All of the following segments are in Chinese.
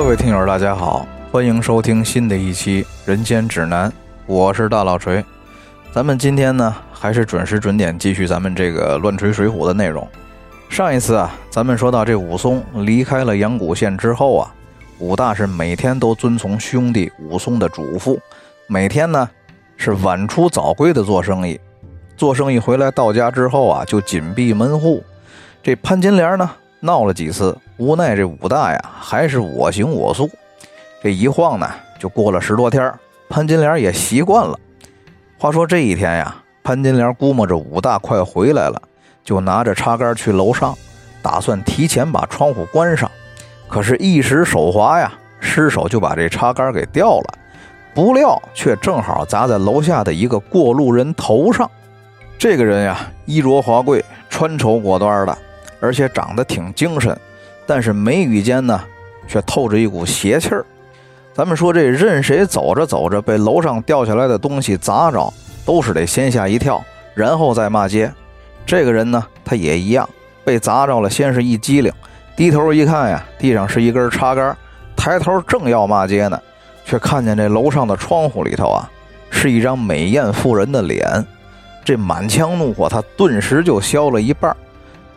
各位听友，大家好，欢迎收听新的一期《人间指南》，我是大老锤。咱们今天呢，还是准时准点继续咱们这个乱锤水浒的内容。上一次啊，咱们说到这武松离开了阳谷县之后啊，武大是每天都遵从兄弟武松的嘱咐，每天呢是晚出早归的做生意。做生意回来到家之后啊，就紧闭门户。这潘金莲呢闹了几次，无奈这武大呀还是我行我素。这一晃呢，就过了十多天，潘金莲也习惯了。话说这一天呀，潘金莲估摸着武大快回来了，就拿着插杆去楼上，打算提前把窗户关上。可是，一时手滑呀，失手就把这插杆给掉了，不料却正好砸在楼下的一个过路人头上。这个人呀，衣着华贵，穿绸裹缎的，而且长得挺精神，但是眉宇间呢，却透着一股邪气儿。咱们说这任谁走着走着被楼上掉下来的东西砸着，都是得先吓一跳，然后再骂街。这个人呢，他也一样，被砸着了，先是一激灵，低头一看呀，地上是一根插杆，抬头正要骂街呢，却看见这楼上的窗户里头啊，是一张美艳妇人的脸。这满腔怒火，他顿时就消了一半。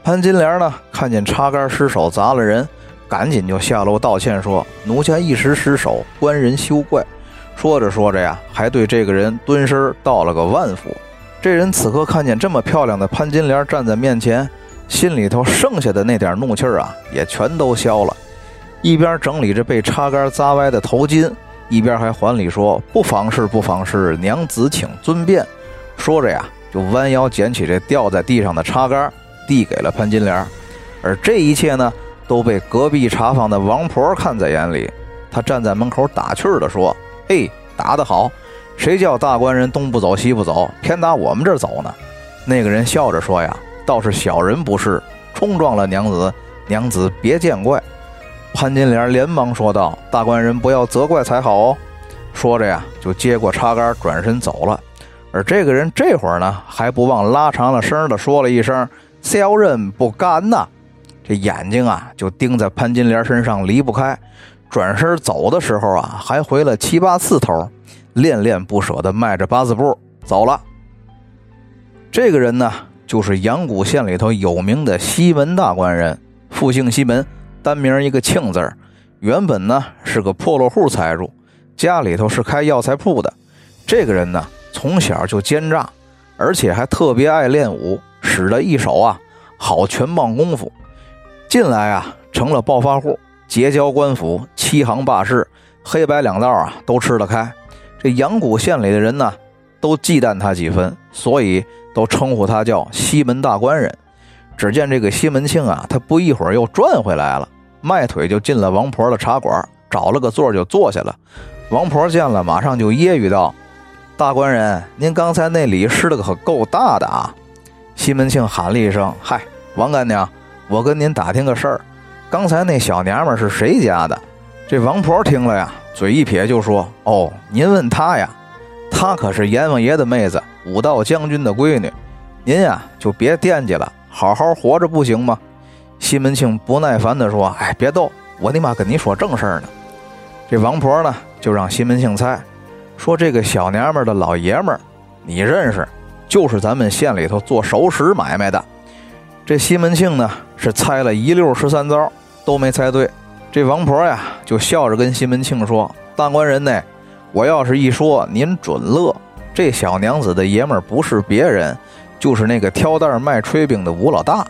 潘金莲呢，看见插杆失手砸了人。赶紧就下楼道歉，说奴家一时失手，官人休怪。说着说着呀，还对这个人蹲身道了个万福。这人此刻看见这么漂亮的潘金莲站在面前，心里头剩下的那点怒气啊，也全都消了。一边整理着被插杆砸歪的头巾，一边还还礼说：“不妨事，不妨事，娘子请尊便。”说着呀，就弯腰捡起这掉在地上的插杆，递给了潘金莲。而这一切呢？都被隔壁茶坊的王婆看在眼里，她站在门口打趣儿地说：“嘿，打得好！谁叫大官人东不走西不走，偏打我们这儿走呢？”那个人笑着说：“呀，倒是小人不是，冲撞了娘子，娘子别见怪。”潘金莲连忙说道：“大官人不要责怪才好哦。”说着呀，就接过插杆，转身走了。而这个人这会儿呢，还不忘拉长了声的说了一声：“小人不敢呐。”这眼睛啊，就盯在潘金莲身上离不开。转身走的时候啊，还回了七八次头，恋恋不舍地迈着八字步走了。这个人呢，就是阳谷县里头有名的西门大官人，复姓西门，单名一个庆字儿。原本呢是个破落户财主，家里头是开药材铺的。这个人呢，从小就奸诈，而且还特别爱练武，使了一手啊好拳棒功夫。近来啊，成了暴发户，结交官府，欺行霸市，黑白两道啊都吃得开。这阳谷县里的人呢，都忌惮他几分，所以都称呼他叫西门大官人。只见这个西门庆啊，他不一会儿又转回来了，迈腿就进了王婆的茶馆，找了个座就坐下了。王婆见了，马上就揶揄道：“大官人，您刚才那礼施的可够大的啊！”西门庆喊了一声：“嗨，王干娘。”我跟您打听个事儿，刚才那小娘们是谁家的？这王婆听了呀，嘴一撇就说：“哦，您问她呀，她可是阎王爷的妹子，武道将军的闺女，您呀就别惦记了，好好活着不行吗？”西门庆不耐烦地说：“哎，别逗，我你妈跟你说正事儿呢。”这王婆呢就让西门庆猜，说这个小娘们的老爷们儿你认识，就是咱们县里头做熟食买卖的。这西门庆呢是猜了一溜十三招都没猜对，这王婆呀就笑着跟西门庆说：“大官人呢，我要是一说您准乐。这小娘子的爷们儿不是别人，就是那个挑担卖炊饼的吴老大。”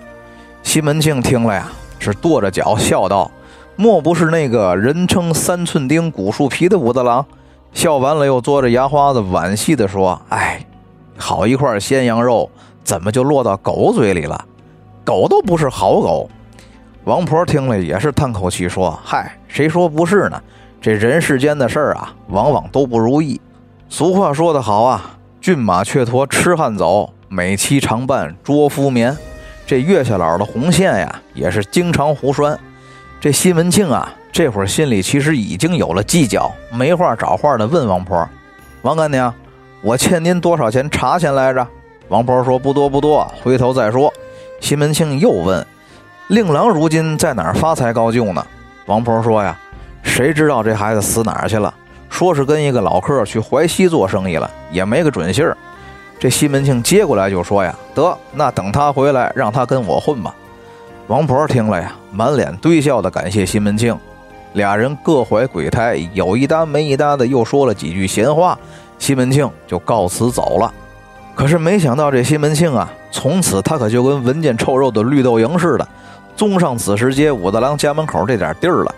西门庆听了呀是跺着脚笑道：“莫不是那个人称三寸钉、古树皮的武大郎？”笑完了又嘬着牙花子惋惜地说：“哎，好一块鲜羊肉，怎么就落到狗嘴里了？”狗都不是好狗，王婆听了也是叹口气说：“嗨，谁说不是呢？这人世间的事儿啊，往往都不如意。俗话说得好啊，骏马却驮痴汉走，美妻常伴捉夫眠。这月下老的红线呀，也是经常胡拴。这西门庆啊，这会儿心里其实已经有了计较，没话找话的问王婆：‘王干娘，我欠您多少钱茶钱来着？’王婆说：‘不多不多，回头再说。’西门庆又问：“令郎如今在哪儿发财高就呢？”王婆说：“呀，谁知道这孩子死哪儿去了？说是跟一个老客去淮西做生意了，也没个准信儿。这西门庆接过来就说呀：“得，那等他回来，让他跟我混吧。”王婆听了呀，满脸堆笑的感谢西门庆。俩人各怀鬼胎，有一搭没一搭的又说了几句闲话，西门庆就告辞走了。可是没想到这西门庆啊，从此他可就跟闻见臭肉的绿豆蝇似的，综上子时街武大郎家门口这点地儿了。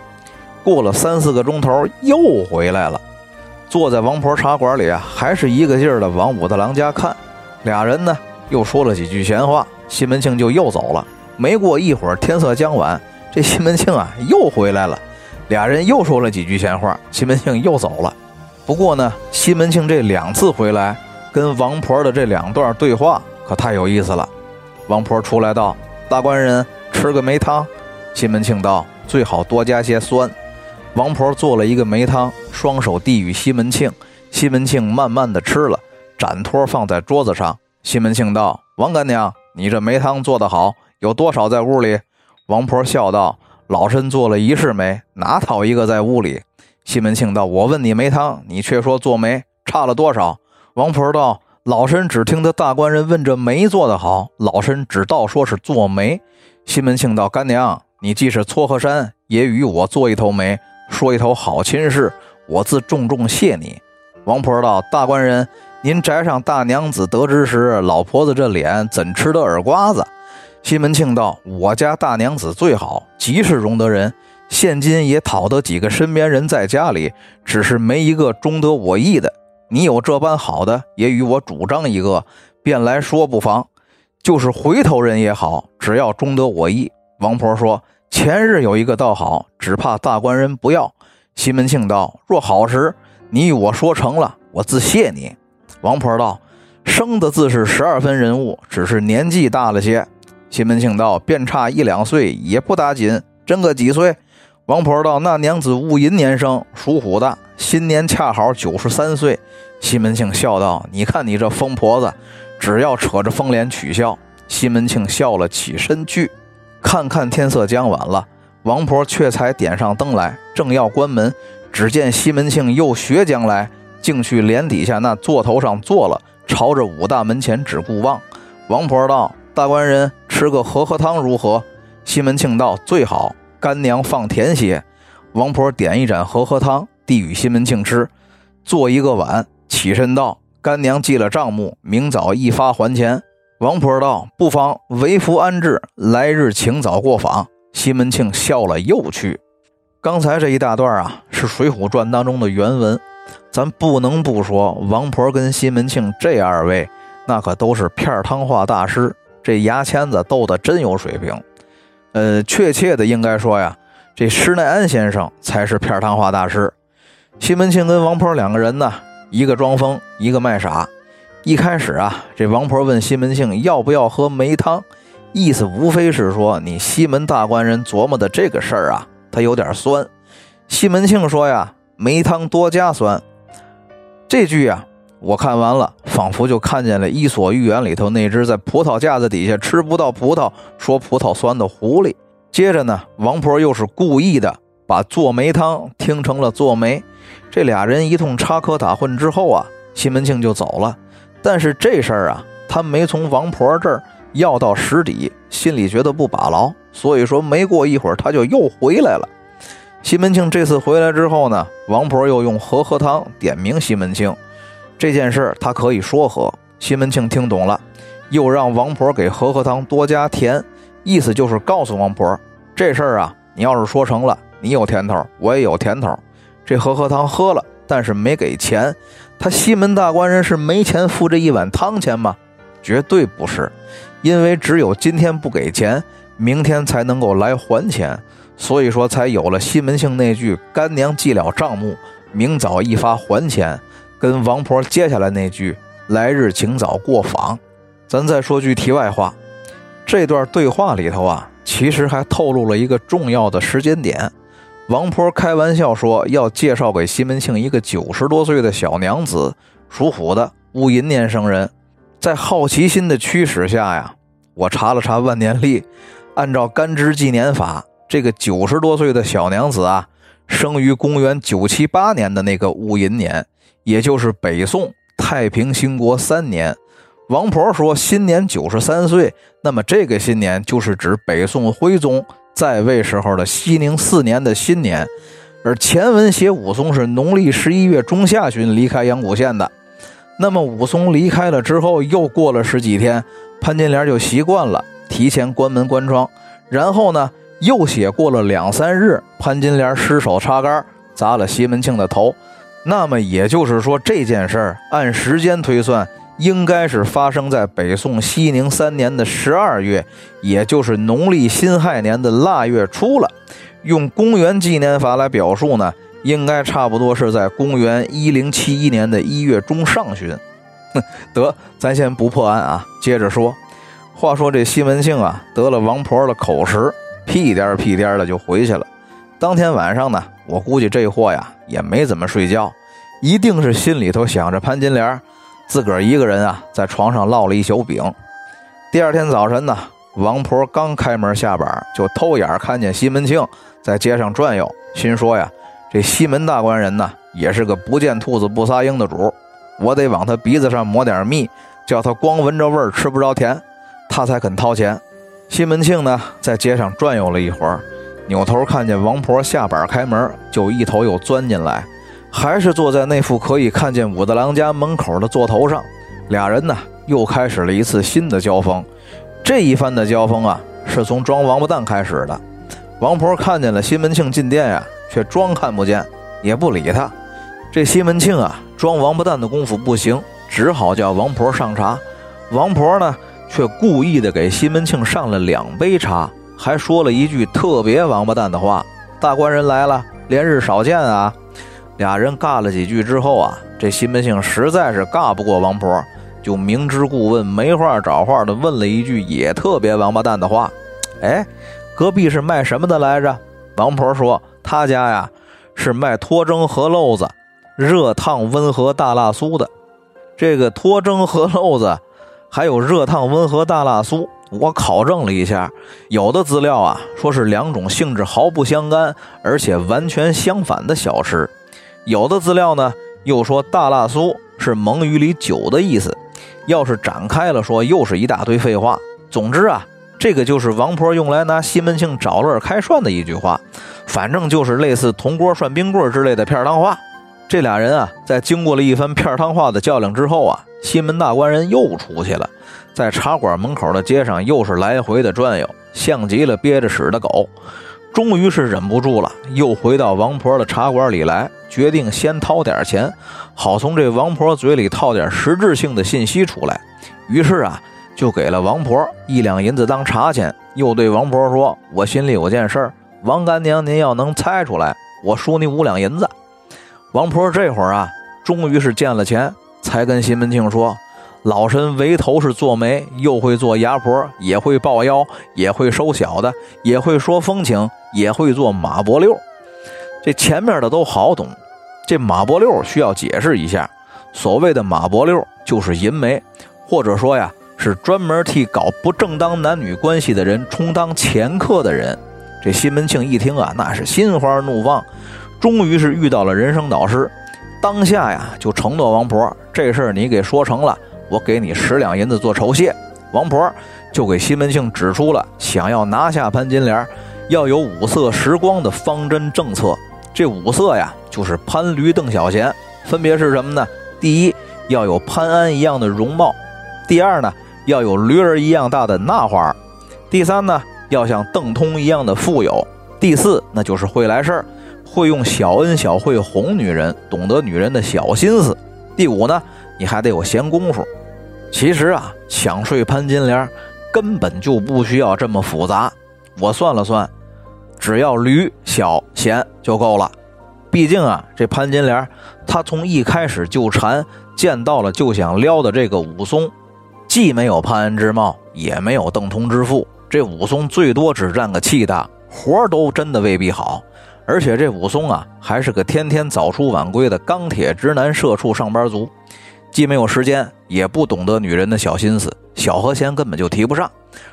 过了三四个钟头，又回来了，坐在王婆茶馆里啊，还是一个劲儿的往武大郎家看。俩人呢又说了几句闲话，西门庆就又走了。没过一会儿，天色将晚，这西门庆啊又回来了。俩人又说了几句闲话，西门庆又走了。不过呢，西门庆这两次回来，跟王婆的这两段对话可太有意思了。王婆出来道：“大官人吃个梅汤。”西门庆道：“最好多加些酸。”王婆做了一个梅汤，双手递与西门庆。西门庆慢慢的吃了，盏托放在桌子上。西门庆道：“王干娘，你这梅汤做得好，有多少在屋里？”王婆笑道。老身做了一世梅，哪讨一个在屋里？西门庆道：“我问你梅汤，你却说做媒差了多少？”王婆道：“老身只听得大官人问这媒做得好，老身只道说是做媒。”西门庆道：“干娘，你既是撮合山，也与我做一头媒，说一头好亲事，我自重重谢你。”王婆道：“大官人，您宅上大娘子得知时，老婆子这脸怎吃得耳瓜子？”西门庆道：“我家大娘子最好，极是容得人。现今也讨得几个身边人在家里，只是没一个中得我意的。你有这般好的，也与我主张一个，便来说不妨。就是回头人也好，只要中得我意。”王婆说：“前日有一个倒好，只怕大官人不要。”西门庆道：“若好时，你与我说成了，我自谢你。”王婆道：“生的自是十二分人物，只是年纪大了些。”西门庆道：“便差一两岁也不打紧，真个几岁？”王婆道：“那娘子戊寅年生，属虎的，新年恰好九十三岁。”西门庆笑道：“你看你这疯婆子，只要扯着风帘取笑。”西门庆笑了，起身去。看看天色将晚了，王婆却才点上灯来，正要关门，只见西门庆又学将来，竟去帘底下那座头上坐了，朝着武大门前只顾望。王婆道：“大官人。”吃个和合汤如何？西门庆道：“最好，干娘放甜些。”王婆点一盏和合汤，递与西门庆吃，做一个碗，起身道：“干娘记了账目，明早一发还钱。”王婆道：“不妨，为夫安置，来日请早过访。”西门庆笑了，又去。刚才这一大段啊，是《水浒传》当中的原文，咱不能不说，王婆跟西门庆这二位，那可都是片汤话大师。这牙签子斗得真有水平，呃，确切的应该说呀，这施耐庵先生才是片汤话大师。西门庆跟王婆两个人呢，一个装疯，一个卖傻。一开始啊，这王婆问西门庆要不要喝梅汤，意思无非是说你西门大官人琢磨的这个事儿啊，他有点酸。西门庆说呀，梅汤多加酸。这句呀。我看完了，仿佛就看见了《伊索寓言》里头那只在葡萄架子底下吃不到葡萄，说葡萄酸的狐狸。接着呢，王婆又是故意的把做梅汤听成了做媒。这俩人一通插科打诨之后啊，西门庆就走了。但是这事儿啊，他没从王婆这儿要到实底，心里觉得不把牢，所以说没过一会儿他就又回来了。西门庆这次回来之后呢，王婆又用和合汤点名西门庆。这件事他可以说和，西门庆听懂了，又让王婆给和合汤多加甜，意思就是告诉王婆，这事儿啊，你要是说成了，你有甜头，我也有甜头。这和合汤喝了，但是没给钱，他西门大官人是没钱付这一碗汤钱吗？绝对不是，因为只有今天不给钱，明天才能够来还钱，所以说才有了西门庆那句“干娘记了账目，明早一发还钱”。跟王婆接下来那句“来日请早过访”，咱再说句题外话，这段对话里头啊，其实还透露了一个重要的时间点。王婆开玩笑说要介绍给西门庆一个九十多岁的小娘子，属虎的，戊寅年生人。在好奇心的驱使下呀，我查了查万年历，按照干支纪年法，这个九十多岁的小娘子啊，生于公元九七八年的那个戊寅年，也就是北宋太平兴国三年。王婆说新年九十三岁，那么这个新年就是指北宋徽宗在位时候的熙宁四年的新年。而前文写武松是农历十一月中下旬离开阳谷县的。那么武松离开了之后，又过了十几天，潘金莲就习惯了提前关门关窗。然后呢，又写过了两三日，潘金莲失手插杆砸了西门庆的头。那么也就是说，这件事儿按时间推算。应该是发生在北宋熙宁三年的十二月，也就是农历辛亥年的腊月初了。用公元纪年法来表述呢，应该差不多是在公元一零七一年的一月中上旬。哼，得，咱先不破案啊，接着说。话说这西门庆啊，得了王婆的口实，屁颠屁颠的就回去了。当天晚上呢，我估计这货呀也没怎么睡觉，一定是心里头想着潘金莲。自个儿一个人啊，在床上烙了一宿饼。第二天早晨呢，王婆刚开门下班，就偷眼看见西门庆在街上转悠，心说呀：“这西门大官人呢，也是个不见兔子不撒鹰的主，我得往他鼻子上抹点蜜，叫他光闻着味儿吃不着甜，他才肯掏钱。”西门庆呢，在街上转悠了一会儿，扭头看见王婆下板开门，就一头又钻进来。还是坐在那副可以看见武大郎家门口的座头上，俩人呢又开始了一次新的交锋。这一番的交锋啊，是从装王八蛋开始的。王婆看见了西门庆进店呀，却装看不见，也不理他。这西门庆啊，装王八蛋的功夫不行，只好叫王婆上茶。王婆呢，却故意的给西门庆上了两杯茶，还说了一句特别王八蛋的话：“大官人来了，连日少见啊。”俩人尬了几句之后啊，这西门庆实在是尬不过王婆，就明知故问，没话找话的问了一句也特别王八蛋的话：“哎，隔壁是卖什么的来着？”王婆说：“他家呀是卖脱蒸和漏子、热烫温和大辣酥的。这个脱蒸和漏子，还有热烫温和大辣酥，我考证了一下，有的资料啊说是两种性质毫不相干，而且完全相反的小吃。”有的资料呢，又说大辣酥是蒙语里酒的意思。要是展开了说，又是一大堆废话。总之啊，这个就是王婆用来拿西门庆找乐开涮的一句话，反正就是类似铜锅涮冰棍之类的片汤话。这俩人啊，在经过了一番片汤话的较量之后啊，西门大官人又出去了，在茶馆门口的街上又是来回的转悠，像极了憋着屎的狗。终于是忍不住了，又回到王婆的茶馆里来。决定先掏点钱，好从这王婆嘴里套点实质性的信息出来。于是啊，就给了王婆一两银子当茶钱，又对王婆说：“我心里有件事儿，王干娘您要能猜出来，我输你五两银子。”王婆这会儿啊，终于是见了钱，才跟西门庆说：“老身为头是做媒，又会做牙婆，也会抱腰，也会收小的，也会说风情，也会做马伯六。”这前面的都好懂，这马伯六需要解释一下。所谓的马伯六就是淫媒，或者说呀，是专门替搞不正当男女关系的人充当掮客的人。这西门庆一听啊，那是心花怒放，终于是遇到了人生导师。当下呀，就承诺王婆，这事儿你给说成了，我给你十两银子做酬谢。王婆就给西门庆指出了想要拿下潘金莲，要有五色时光的方针政策。这五色呀，就是潘驴邓小闲，分别是什么呢？第一，要有潘安一样的容貌；第二呢，要有驴儿一样大的纳花；第三呢，要像邓通一样的富有；第四，那就是会来事儿，会用小恩小惠哄女人，懂得女人的小心思；第五呢，你还得有闲工夫。其实啊，想睡潘金莲，根本就不需要这么复杂。我算了算。只要驴小闲就够了，毕竟啊，这潘金莲她从一开始就馋，见到了就想撩的这个武松，既没有潘安之貌，也没有邓通之富，这武松最多只占个气大，活儿都真的未必好。而且这武松啊，还是个天天早出晚归的钢铁直男社畜上班族，既没有时间，也不懂得女人的小心思，小和弦根本就提不上。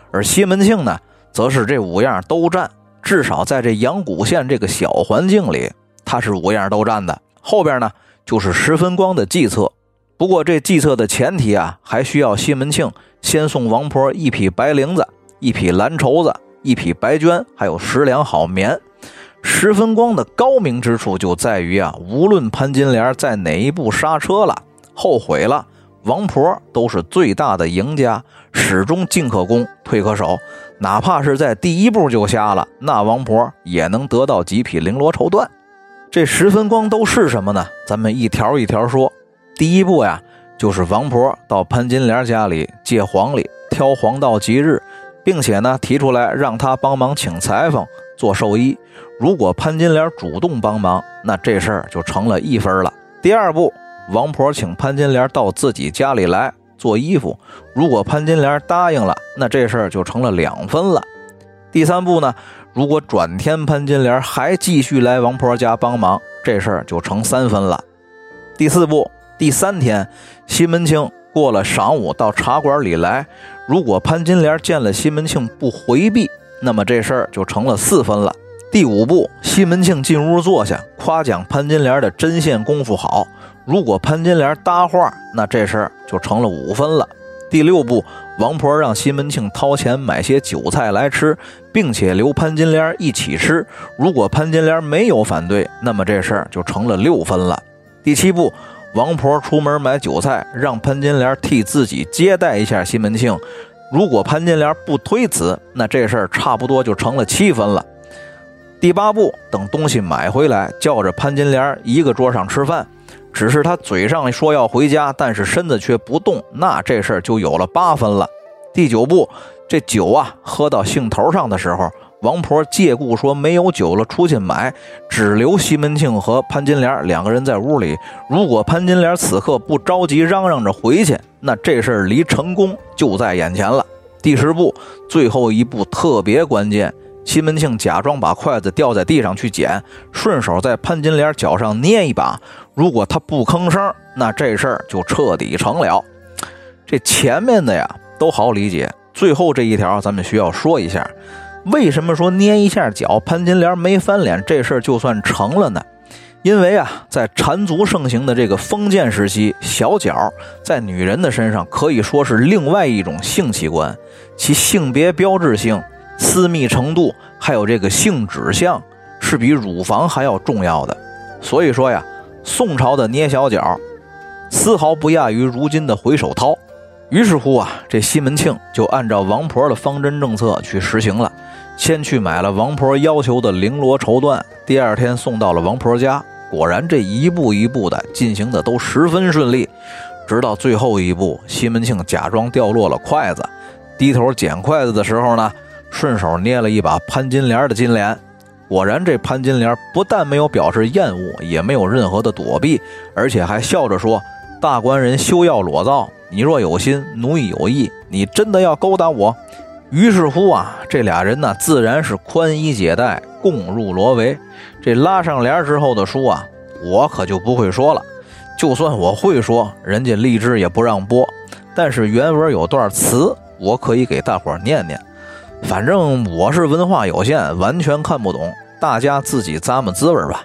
而西门庆呢，则是这五样都占。至少在这阳谷县这个小环境里，他是五样都占的。后边呢就是十分光的计策。不过这计策的前提啊，还需要西门庆先送王婆一匹白绫子、一匹蓝绸子、一匹白绢，还有十两好棉。十分光的高明之处就在于啊，无论潘金莲在哪一步刹车了、后悔了。王婆都是最大的赢家，始终进可攻，退可守。哪怕是在第一步就瞎了，那王婆也能得到几匹绫罗绸缎。这十分光都是什么呢？咱们一条一条说。第一步呀，就是王婆到潘金莲家里借黄历，挑黄道吉日，并且呢提出来让他帮忙请裁缝做寿衣。如果潘金莲主动帮忙，那这事儿就成了一分了。第二步。王婆请潘金莲到自己家里来做衣服，如果潘金莲答应了，那这事儿就成了两分了。第三步呢，如果转天潘金莲还继续来王婆家帮忙，这事儿就成三分了。第四步，第三天，西门庆过了晌午到茶馆里来，如果潘金莲见了西门庆不回避，那么这事儿就成了四分了。第五步，西门庆进屋坐下，夸奖潘金莲的针线功夫好。如果潘金莲搭话，那这事儿就成了五分了。第六步，王婆让西门庆掏钱买些酒菜来吃，并且留潘金莲一起吃。如果潘金莲没有反对，那么这事儿就成了六分了。第七步，王婆出门买酒菜，让潘金莲替自己接待一下西门庆。如果潘金莲不推辞，那这事儿差不多就成了七分了。第八步，等东西买回来，叫着潘金莲一个桌上吃饭。只是他嘴上说要回家，但是身子却不动，那这事儿就有了八分了。第九步，这酒啊喝到兴头上的时候，王婆借故说没有酒了，出去买，只留西门庆和潘金莲两个人在屋里。如果潘金莲此刻不着急嚷嚷着回去，那这事儿离成功就在眼前了。第十步，最后一步特别关键。西门庆假装把筷子掉在地上去捡，顺手在潘金莲脚上捏一把。如果他不吭声，那这事儿就彻底成了。这前面的呀都好理解，最后这一条咱们需要说一下，为什么说捏一下脚，潘金莲没翻脸，这事儿就算成了呢？因为啊，在缠足盛行的这个封建时期，小脚在女人的身上可以说是另外一种性器官，其性别标志性。私密程度还有这个性指向是比乳房还要重要的，所以说呀，宋朝的捏小脚丝毫不亚于如今的回手掏。于是乎啊，这西门庆就按照王婆的方针政策去实行了，先去买了王婆要求的绫罗绸缎，第二天送到了王婆家。果然这一步一步的进行的都十分顺利，直到最后一步，西门庆假装掉落了筷子，低头捡筷子的时候呢。顺手捏了一把潘金莲的金莲，果然这潘金莲不但没有表示厌恶，也没有任何的躲避，而且还笑着说：“大官人休要裸造，你若有心，奴役有意，你真的要勾搭我？”于是乎啊，这俩人呢，自然是宽衣解带，共入罗帷。这拉上帘之后的书啊，我可就不会说了。就算我会说，人家荔枝也不让播。但是原文有段词，我可以给大伙念念。反正我是文化有限，完全看不懂，大家自己咂摸滋味吧。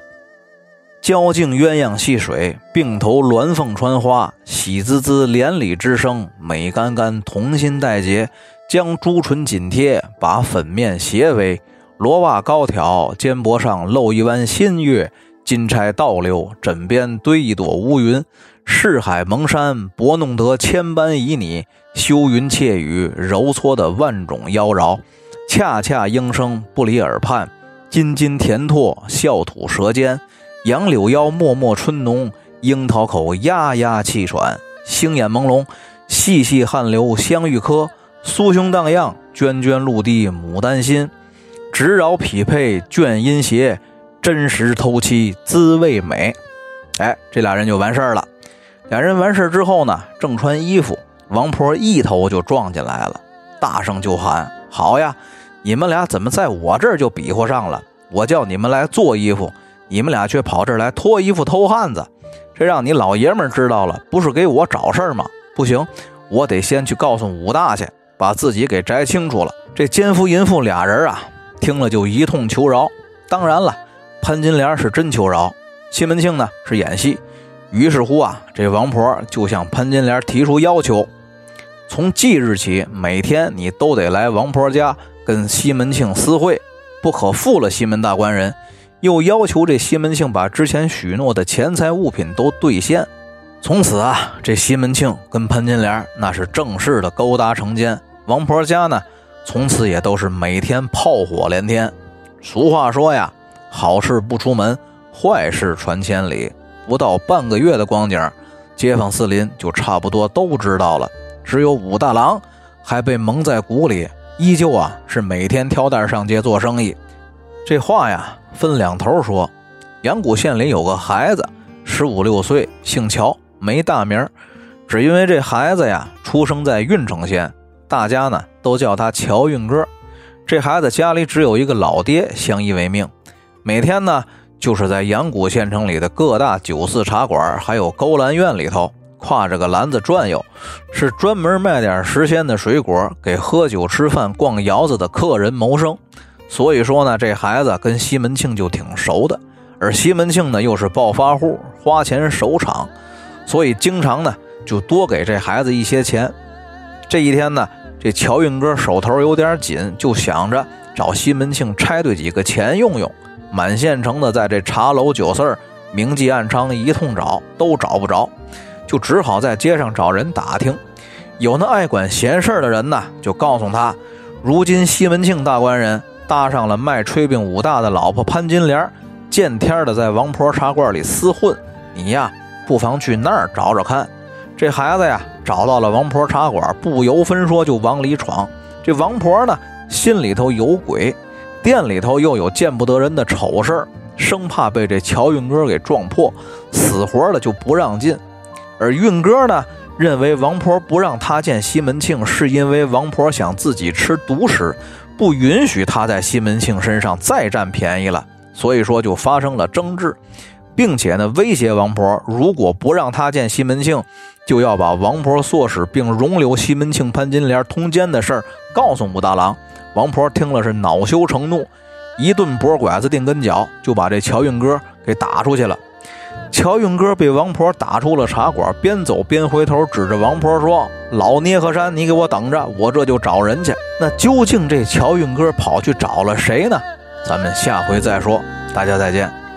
交颈鸳鸯戏水，并头鸾凤穿花，喜滋滋连理之声，美干干同心带结。将朱唇紧贴，把粉面斜微，罗袜高挑，肩膊上露一弯新月，金钗倒溜，枕边堆一朵乌云。世海蒙山，博弄得千般旖旎；修云窃雨，揉搓的万种妖娆。恰恰莺声不离耳畔，津津甜唾，笑吐舌尖。杨柳腰，脉脉春浓；樱桃口，压压气喘。星眼朦胧，细细汗流香玉颗；酥胸荡漾，涓涓露滴牡丹心。直饶匹配倦音邪，真实偷妻滋味美。哎，这俩人就完事儿了。俩人完事儿之后呢，正穿衣服，王婆一头就撞进来了，大声就喊：“好呀，你们俩怎么在我这儿就比划上了？我叫你们来做衣服，你们俩却跑这儿来脱衣服偷汉子，这让你老爷们知道了，不是给我找事儿吗？不行，我得先去告诉武大去，把自己给摘清楚了。”这奸夫淫妇俩人啊，听了就一通求饶。当然了。潘金莲是真求饶，西门庆呢是演戏。于是乎啊，这王婆就向潘金莲提出要求：从即日起，每天你都得来王婆家跟西门庆私会，不可负了西门大官人。又要求这西门庆把之前许诺的钱财物品都兑现。从此啊，这西门庆跟潘金莲那是正式的勾搭成奸。王婆家呢，从此也都是每天炮火连天。俗话说呀，好事不出门，坏事传千里。不到半个月的光景，街坊四邻就差不多都知道了。只有武大郎还被蒙在鼓里，依旧啊是每天挑担上街做生意。这话呀分两头说。阳谷县里有个孩子，十五六岁，姓乔，没大名，只因为这孩子呀出生在郓城县，大家呢都叫他乔运哥。这孩子家里只有一个老爹相依为命，每天呢。就是在阳谷县城里的各大酒肆茶馆，还有勾栏院里头，挎着个篮子转悠，是专门卖点时鲜的水果给喝酒吃饭、逛窑子的客人谋生。所以说呢，这孩子跟西门庆就挺熟的。而西门庆呢，又是暴发户，花钱守场，所以经常呢就多给这孩子一些钱。这一天呢，这乔运哥手头有点紧，就想着找西门庆拆对几个钱用用。满县城的，在这茶楼酒肆明记暗娼一通找，都找不着，就只好在街上找人打听。有那爱管闲事的人呢，就告诉他，如今西门庆大官人搭上了卖炊饼武大的老婆潘金莲，见天的在王婆茶馆里厮混。你呀，不妨去那儿找找看。这孩子呀，找到了王婆茶馆，不由分说就往里闯。这王婆呢，心里头有鬼。店里头又有见不得人的丑事儿，生怕被这乔运哥给撞破，死活的就不让进。而运哥呢，认为王婆不让他见西门庆，是因为王婆想自己吃独食，不允许他在西门庆身上再占便宜了。所以说就发生了争执，并且呢威胁王婆，如果不让他见西门庆，就要把王婆唆使并容留西门庆、潘金莲通奸的事儿告诉武大郎。王婆听了是恼羞成怒，一顿拨拐子、腚跟脚，就把这乔运哥给打出去了。乔运哥被王婆打出了茶馆，边走边回头指着王婆说：“老捏河山，你给我等着，我这就找人去。”那究竟这乔运哥跑去找了谁呢？咱们下回再说。大家再见。